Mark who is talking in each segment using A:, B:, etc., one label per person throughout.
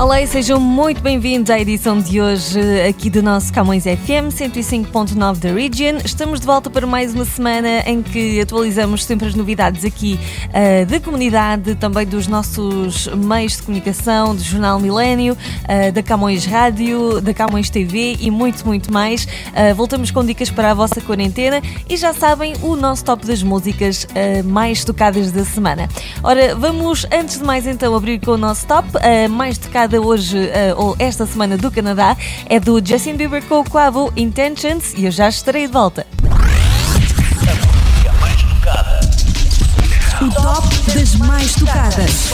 A: Olá e sejam muito bem-vindos à edição de hoje aqui do nosso Camões FM 105.9 da Region. Estamos de volta para mais uma semana em que atualizamos sempre as novidades aqui uh, da comunidade, também dos nossos meios de comunicação, do Jornal Milênio, uh, da Camões Rádio, da Camões TV e muito, muito mais. Uh, voltamos com dicas para a vossa quarentena e já sabem o nosso top das músicas mais tocadas da semana. Ora, vamos antes de mais então abrir com o nosso top, mais tocada hoje, uh, ou esta semana do Canadá, é do Justin Bieber com o Quavo Intentions e eu já estarei de volta.
B: O top das mais tocadas.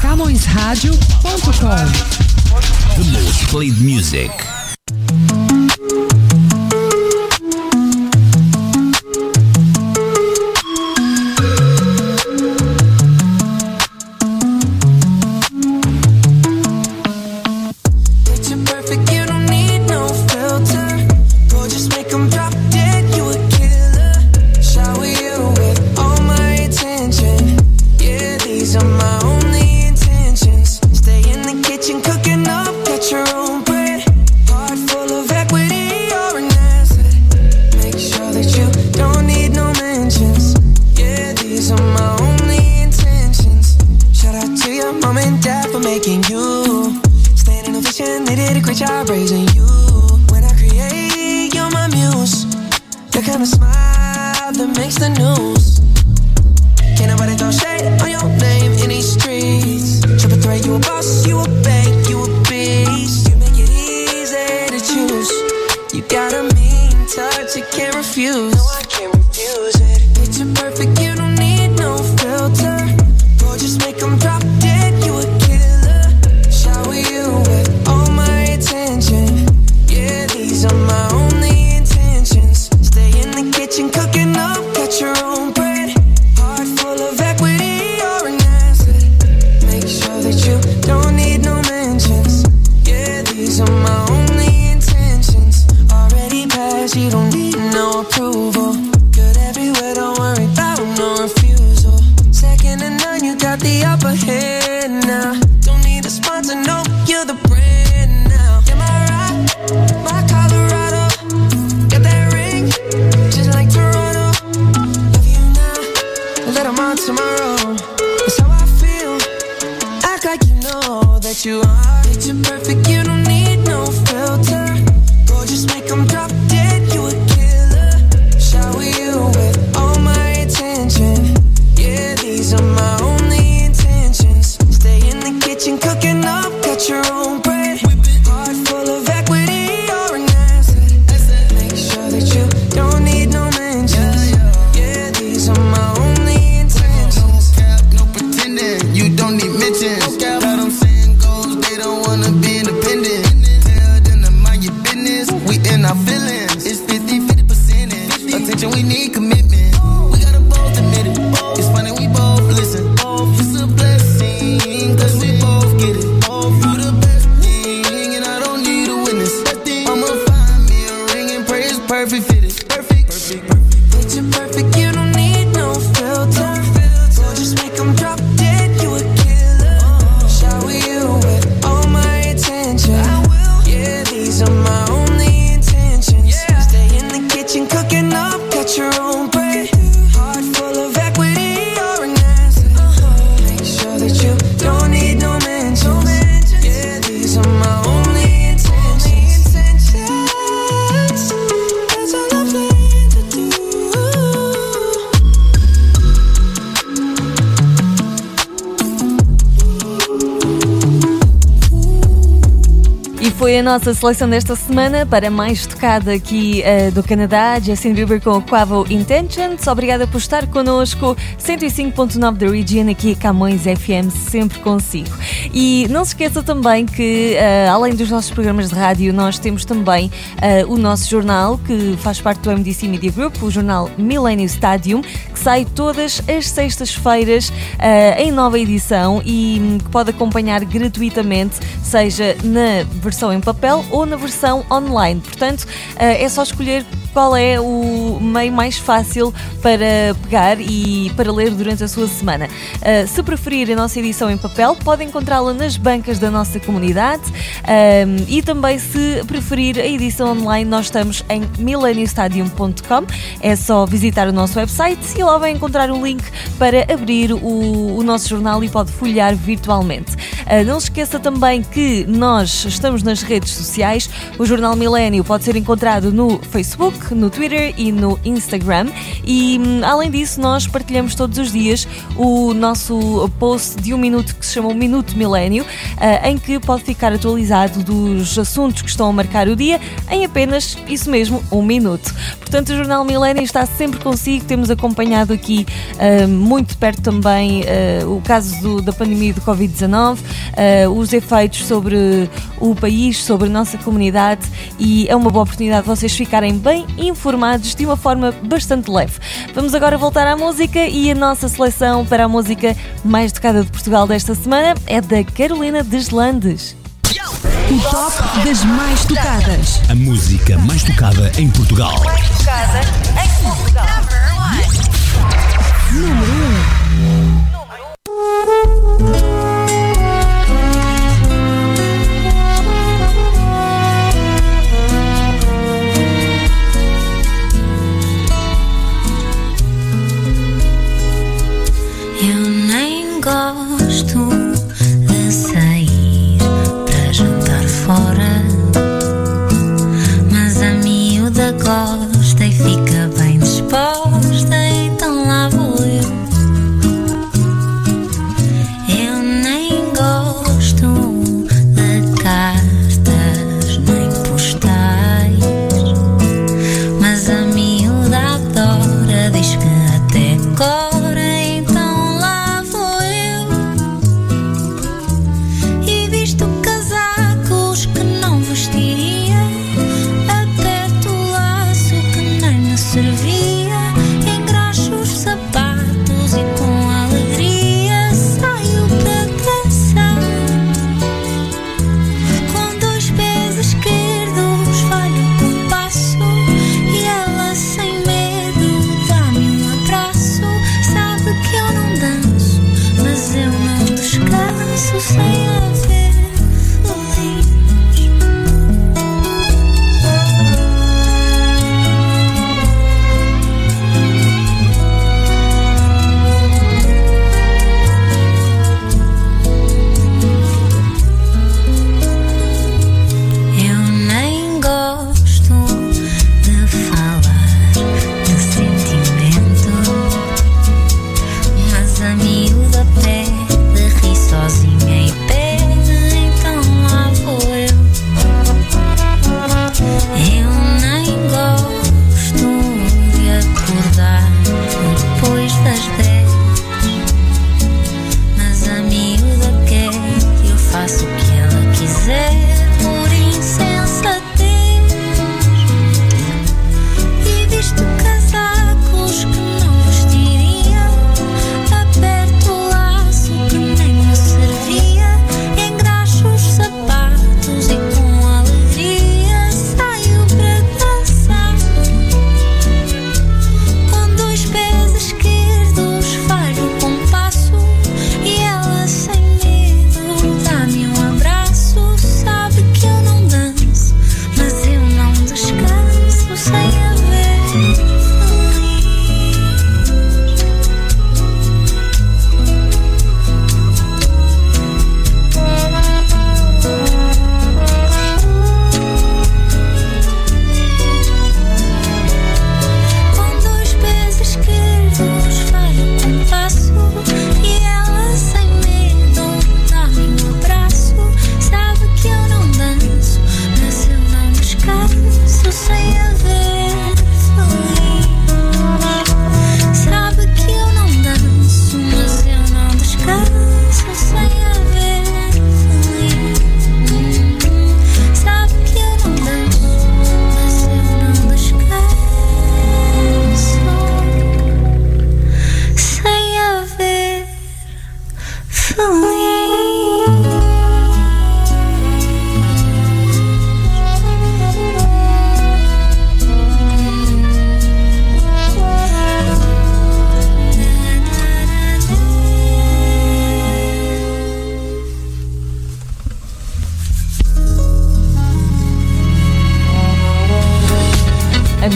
B: CamõesRádio.com
C: The most played music.
A: God for making you. stand in a
C: vision, they did a great job raising you. When I create, you're my muse. The kind of smile that makes the news. Can't nobody throw shade on your name in these streets. Triple threat, you a boss, you a bank, you a beast. You make it easy to choose. You got a mean touch, you can't refuse. No, I can't refuse it. Picture perfect. your head
D: unique
A: a nossa seleção desta semana para mais tocada aqui uh, do Canadá, Justin Bieber com o Quavo Intentions. Obrigada por estar connosco. 105.9 da Region aqui a Camões FM, sempre consigo. E não se esqueça também que, uh, além dos nossos programas de rádio, nós temos também uh, o nosso jornal, que faz parte do MDC Media Group, o jornal Millennium Stadium, que sai todas as sextas-feiras em nova edição e um, que pode acompanhar gratuitamente, seja na versão em papel ou na versão online. Portanto, eh, é só escolher qual é o meio mais fácil para pegar e para ler durante a sua semana. Uh, se preferir a nossa edição em papel, pode encontrá-la nas bancas da nossa comunidade uh, e também se preferir a edição online, nós estamos em millenniumstadium.com. É só visitar o nosso website e lá vai encontrar o link para abrir o, o nosso jornal e pode folhear virtualmente. Uh, não se esqueça também que nós estamos nas redes sociais. O Jornal Milênio pode ser encontrado no Facebook, no Twitter e no Instagram. E hum, além disso, nós partilhamos todos os dias o nosso post de um minuto que se chama o Minuto Milênio, eh, em que pode ficar atualizado dos assuntos que estão a marcar o dia em apenas isso mesmo, um minuto. Portanto, o Jornal Milênio está sempre consigo. Temos acompanhado aqui uh, muito perto também uh, o caso do, da pandemia do Covid-19, uh, os efeitos sobre o país, sobre a nossa comunidade e é uma boa oportunidade de vocês ficarem bem informados de uma forma bastante leve. Vamos agora voltar à música e a nossa seleção para a música mais tocada de Portugal desta semana é da Carolina Deslandes.
B: O top das mais tocadas.
C: A música mais tocada em Portugal.
A: Mais tocada em Portugal.
B: Número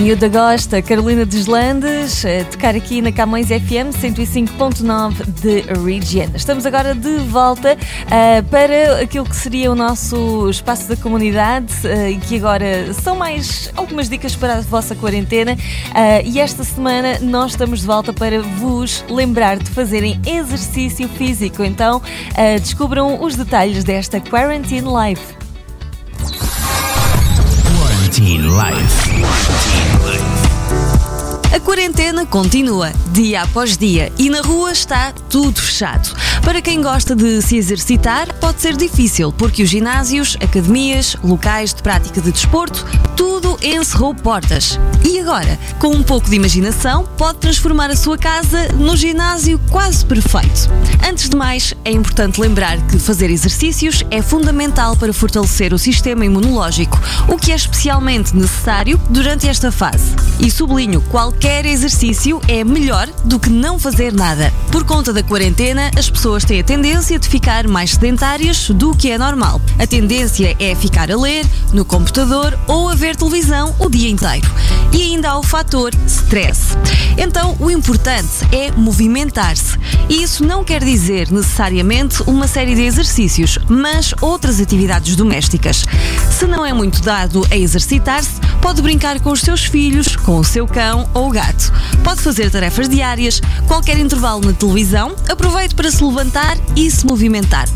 E: Miúda gosta, Carolina Deslandes, a tocar aqui na Camões FM 105.9 de Region. Estamos agora de volta uh, para aquilo que seria o nosso espaço da comunidade uh, e que agora são mais algumas dicas para a vossa quarentena. Uh, e esta semana nós estamos de volta para vos lembrar de fazerem exercício físico. Então descubram os detalhes desta Quarantine Life.
F: Quarantine Life.
A: A quarentena continua, dia após dia, e na rua está tudo fechado. Para quem gosta de se exercitar, pode ser difícil, porque os ginásios, academias, locais de prática de desporto, tudo encerrou portas. E agora, com um pouco de imaginação, pode transformar a sua casa no ginásio quase perfeito. Antes de mais, é importante lembrar que fazer exercícios é fundamental para fortalecer o sistema imunológico, o que é especialmente necessário durante esta fase. E sublinho, qualquer exercício é melhor do que não fazer nada. Por conta da quarentena, as pessoas têm a tendência de ficar mais sedentárias do que é normal. A tendência é ficar a ler, no computador ou a ver televisão o dia inteiro. E ainda há o fator stress. Então, o importante é movimentar-se. E isso não quer dizer necessariamente uma série de exercícios, mas outras atividades domésticas. Se não é muito dado a exercitar-se, pode brincar com os seus filhos, com o seu cão ou gato. Pode fazer tarefas diárias, qualquer intervalo na televisão, aproveite para se levantar e se movimentar.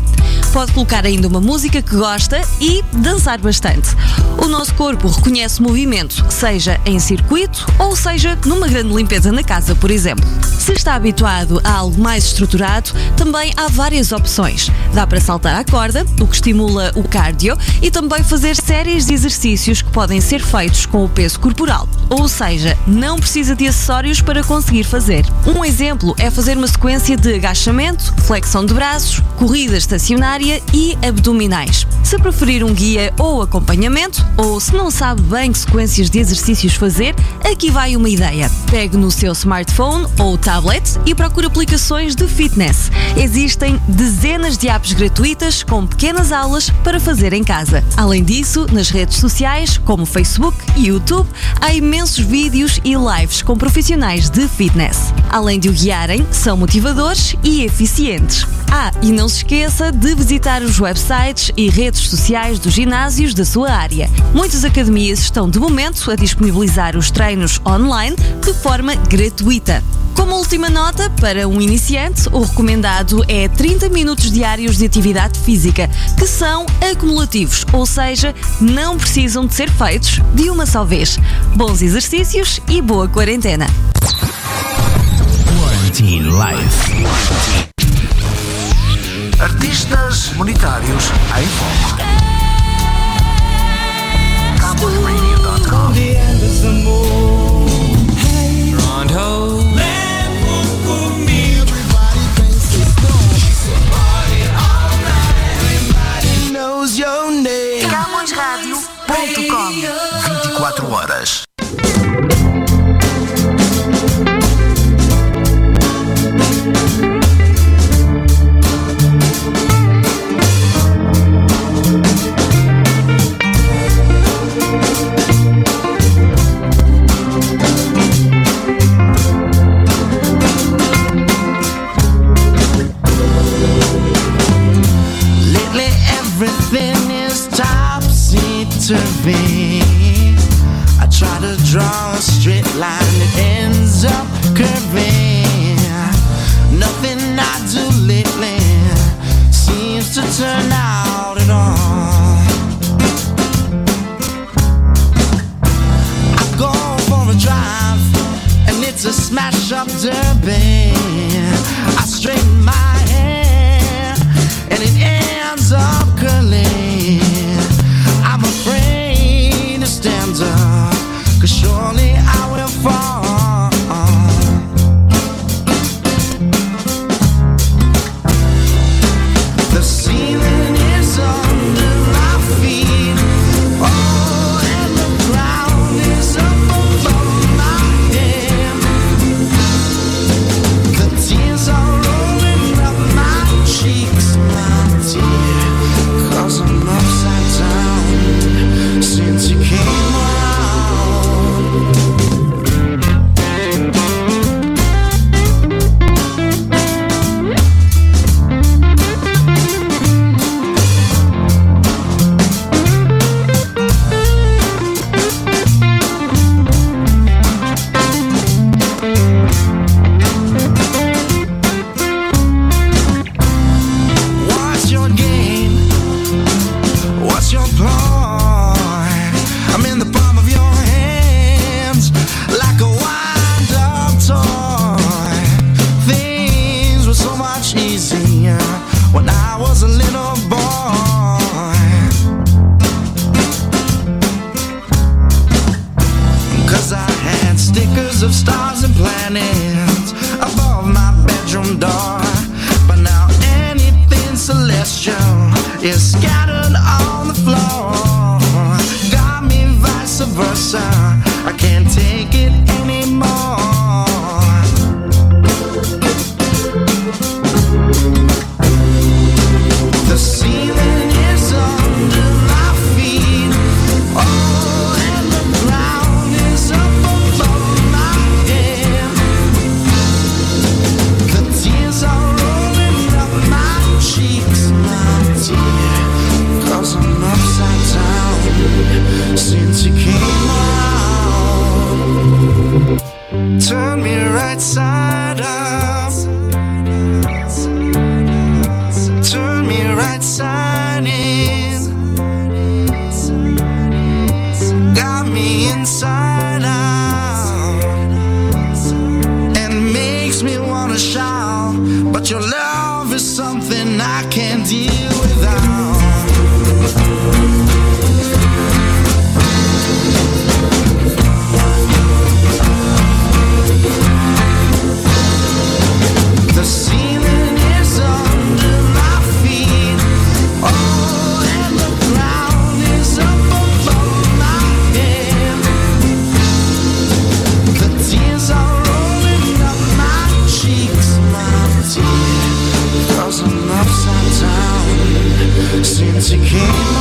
A: Pode colocar ainda uma música que gosta e dançar bastante. O nosso corpo reconhece movimento, seja em circuito ou seja numa grande limpeza na casa, por exemplo. Se está habituado a algo mais estruturado, também há várias opções. Dá para saltar à corda, o que estimula o cardio, e também fazer séries de exercícios que podem ser feitos com o peso corporal. Ou seja, não precisa de acessórios para conseguir fazer. Um exemplo é fazer uma sequência de agachamento, flexão de braços, corrida estacionária e abdominais. Se preferir um guia ou acompanhamento, ou se não sabe bem que sequências de exercícios fazer, aqui vai uma ideia. Pegue no seu smartphone ou tablet e procure aplicações de fitness. Existem dezenas de apps gratuitas com pequenas aulas para fazer em casa. Além disso, nas redes sociais, como Facebook e YouTube, há imensos vídeos e lives com profissionais de fitness. Além de o guiarem, são motivadores e eficientes. Ah, e não se esqueça de visitar os websites e redes sociais dos ginásios da sua área. Muitas academias estão de momento a disponibilizar os treinos online de forma gratuita. Como última nota, para um iniciante, o recomendado é 30 minutos diários de atividade física, que são acumulativos, ou seja, não precisam de ser feitos de uma só vez. Bons exercícios e boa quarentena.
F: Quarantine Life.
G: Artistas monetários em foco. Horas.
D: Since you came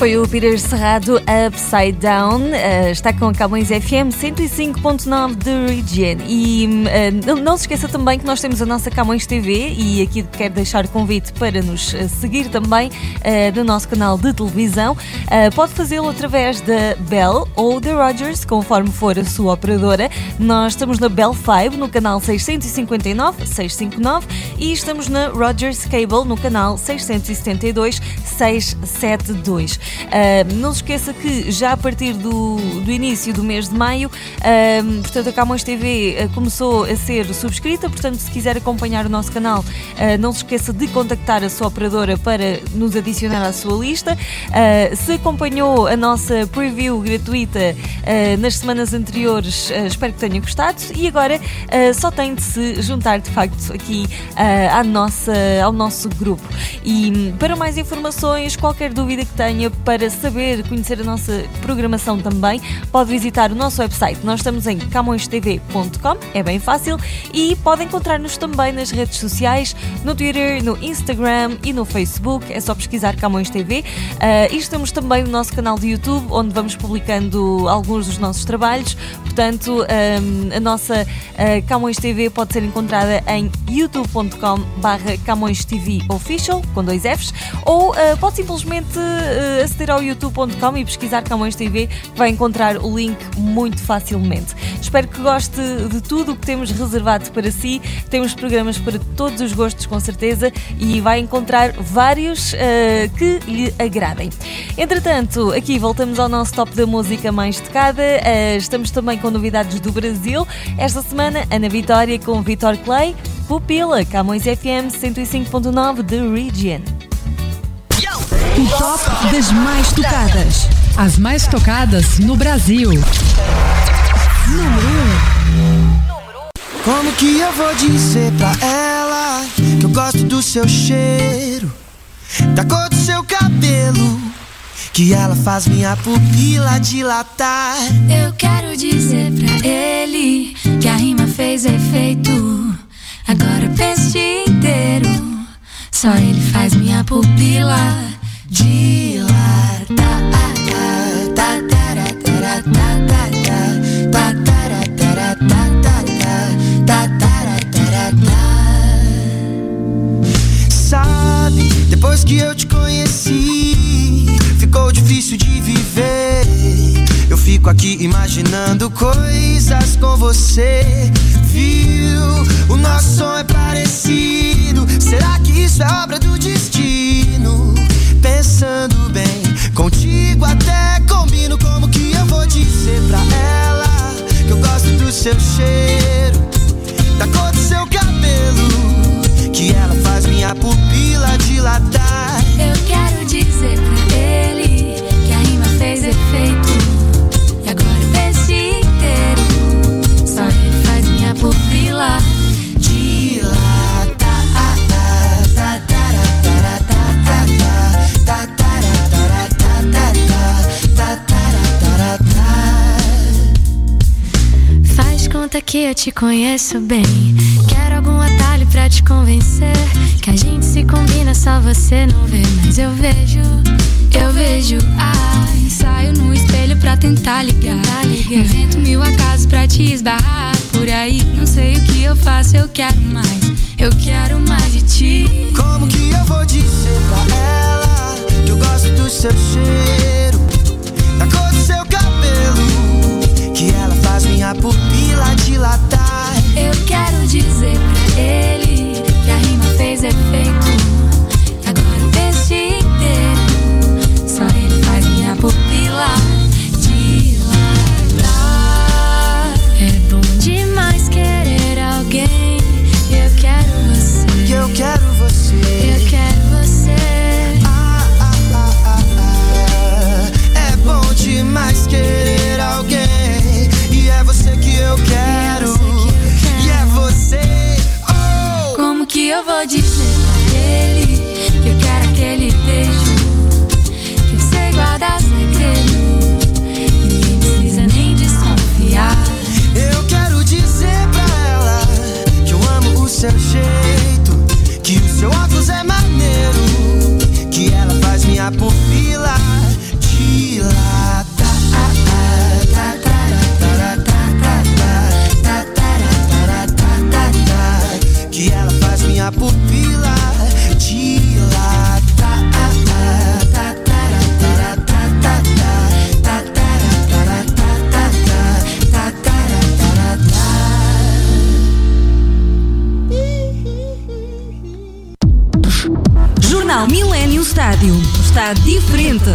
A: Foi o Peter Cerrado Upside Down, eh, está com a Camões FM 105.9 de Region. E eh, não, se esqueça também que nós temos a nossa Camões TV e aqui quero deixar o convite para nos eh, seguir também eh, no nosso canal de televisão. Pode fazê-lo através da Bell ou da Rogers, conforme for a sua operadora. Nós estamos na Bell 5, no canal 659, 659 e estamos na Rogers Cable, no canal 672, 672. Ah, não se esqueça que já a partir do, do início do mês de maio, ah, portanto, a Camões TV ah, começou a ser subscrita, portanto, se quiser acompanhar o nosso canal, ah, não se esqueça de contactar a sua operadora para nos adicionar à sua lista. Se acompanhou a nossa preview gratuita nas semanas anteriores, espero que tenha gostado e agora só tem de se juntar de facto aqui à nossa, ao nosso grupo. E hum, para mais informações, qualquer dúvida que tenha para saber, conhecer a nossa programação também, pode visitar o nosso website. Nós estamos em camõestv.com, é bem fácil, e pode encontrar-nos também nas redes sociais, no Twitter, no Instagram e no Facebook, é só pesquisar Camões TV. Ah, e estamos também no nosso canal de YouTube, onde vamos publicando alguns dos nossos trabalhos, portanto, ah, a nossa ah, Camões TV pode ser encontrada em youtube.com barra Camões TV Official, com dois Fs, ou ah, pode simplesmente aceder ao youtube.com e pesquisar Camões TV, vai encontrar o link muito facilmente. Espero que goste de tudo o que temos reservado para si. Temos programas para todos os gostos, com certeza, e vai encontrar vários ah, que lhe agradem. Entretanto, aqui voltamos ao nosso top da música mais tocada. Ah, estamos também com novidades do Brasil. Esta semana, Ana Vitória com Vitor Clay, Pupila, Camões FM 105.9 de Region.
H: O top das mais tocadas.
I: As mais tocadas no Brasil.
D: Como que eu vou dizer pra ela que eu gosto do seu cheiro, da cor do seu cabelo, que ela faz minha pupila dilatar?
J: Eu quero dizer pra ele que a rima fez efeito. Agora eu penso o dia inteiro. Só ele faz minha pupila Tá, tá, tá, tá. Tá, tá, tá, tá. Tá, tá.
D: Sabe, depois que eu te conheci, ficou difícil de viver. Eu fico aqui imaginando coisas com você. Viu? O nosso som é parecido. Será que isso é obra do destino? pensando bem. Contigo até combino como que eu vou dizer pra ela que eu gosto do seu cheiro, da cor do seu cabelo, que ela faz minha pupila dilatar.
J: Eu quero dizer pra ele que a rima fez efeito e agora o texto inteiro só ele faz minha pupila
D: dilatar. Nota que eu te conheço bem. Quero algum atalho pra te convencer. Que a gente se combina, só você não vê. Mas eu vejo, eu vejo. Ai, saio no espelho pra tentar ligar. Invento mil acasos pra te esbarrar. Por aí, não sei o que eu faço, eu quero mais. Eu quero mais de ti.
K: Como que eu vou dizer pra ela que eu gosto do seu cheiro, da cor do seu cabelo, que ela faz minha pupila dilatar?
D: Eu quero dizer pra ele que a rima fez efeito.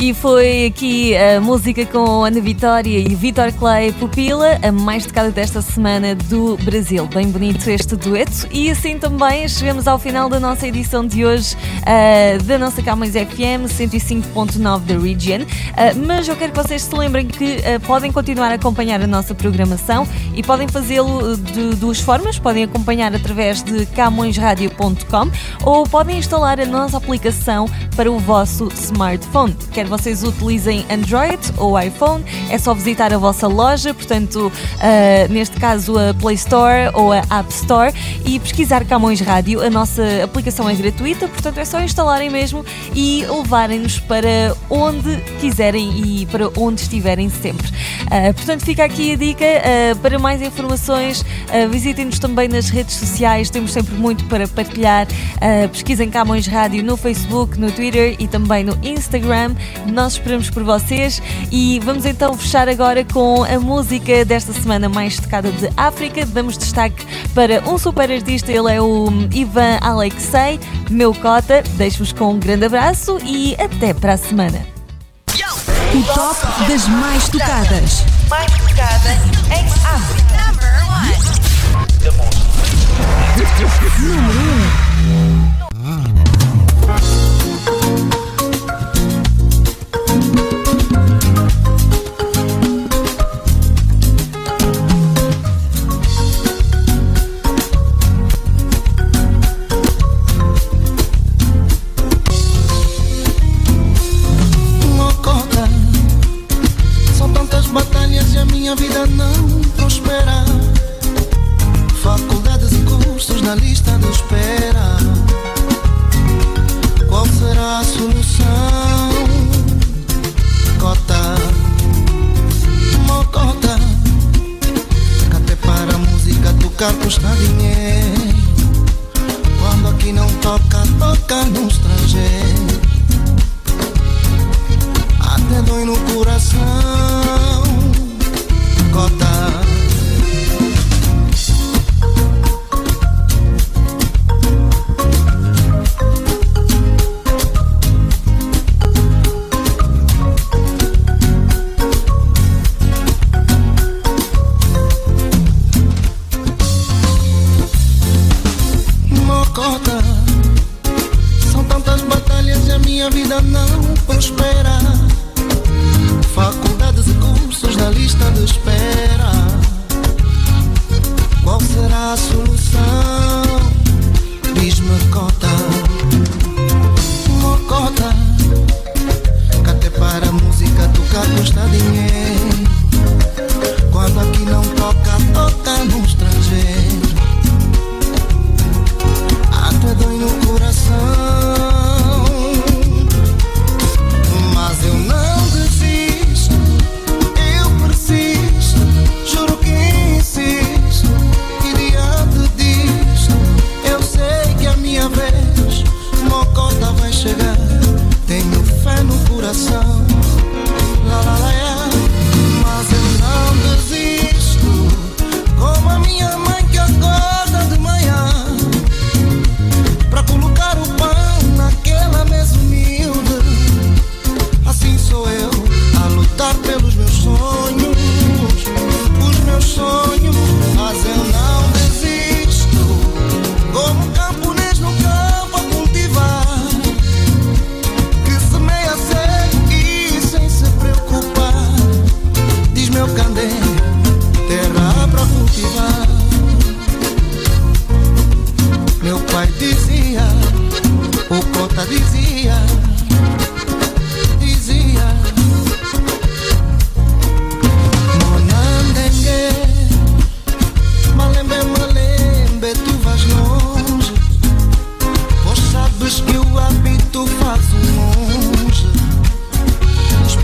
A: E foi aqui a música com Ana Vitória e Vitor Clay Pupila, a mais tocada desta semana do Brasil. Bem bonito este dueto. E assim também chegamos ao final da nossa edição de hoje ah, da nossa Camões FM 105.9 da Region. Ah, mas eu quero que vocês se lembrem que ah, podem continuar a acompanhar a nossa programação e podem fazê-lo de duas formas. Podem acompanhar através de camõesradio.com ou podem instalar a nossa aplicação para o vosso smartphone. Vocês utilizem Android ou iPhone, é só visitar a vossa loja, portanto, ah, neste caso a Play Store ou a App Store, e pesquisar Camões Rádio. A nossa aplicação é gratuita, portanto, é só instalarem mesmo e levarem-nos para onde quiserem e para onde estiverem sempre. Ah, portanto, fica aqui a dica. ah, para mais informações, visitem-nos também nas redes sociais, temos sempre muito para partilhar. Pesquisem Camões Rádio no Facebook, no Twitter e também no Instagram. Nós esperamos por vocês e vamos então fechar agora com a música desta semana mais tocada de África. Damos destaque para um super artista, ele é o Ivan Alexei, meu cota. Deixo-vos com um grande abraço e até para a semana.
B: O top das mais tocadas.
L: Mais tocada em África.
K: Número 1.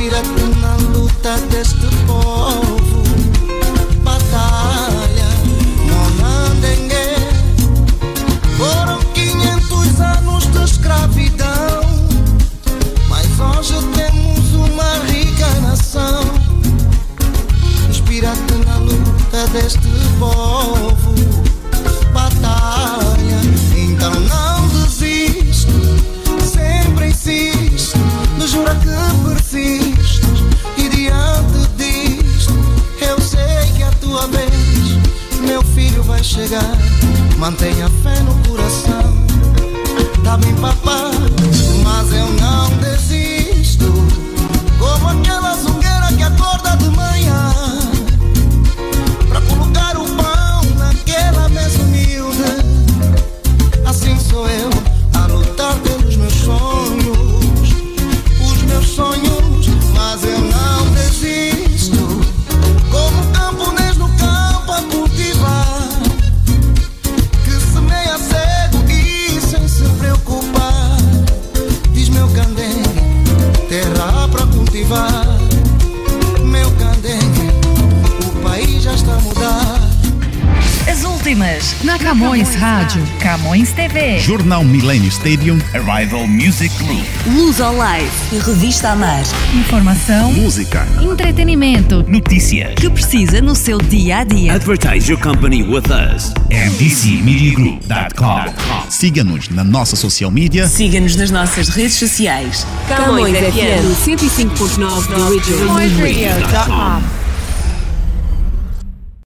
K: inspira-te na luta deste povo. Batalha, monandengue. Foram 500 anos de escravidão, mas hoje temos uma rica nação. Inspira-te na luta deste povo. Chegar. Mantenha fé no coração. Tá bem, papá, mas eu não desisto.
B: Camões TV.
C: Jornal Millennium Stadium.
G: Arrival Music Group.
M: Luz ao Live e Revista Amar.
B: Informação,
C: Música.
B: entretenimento
G: Notícias.
B: que precisa no seu dia a dia.
G: Advertise your company with us. MDCMediaGroup.com.
C: Siga-nos na nossa social media.
M: Siga-nos nas nossas redes sociais. Camões FM 105.9 da Region.
A: CamõesRadio.com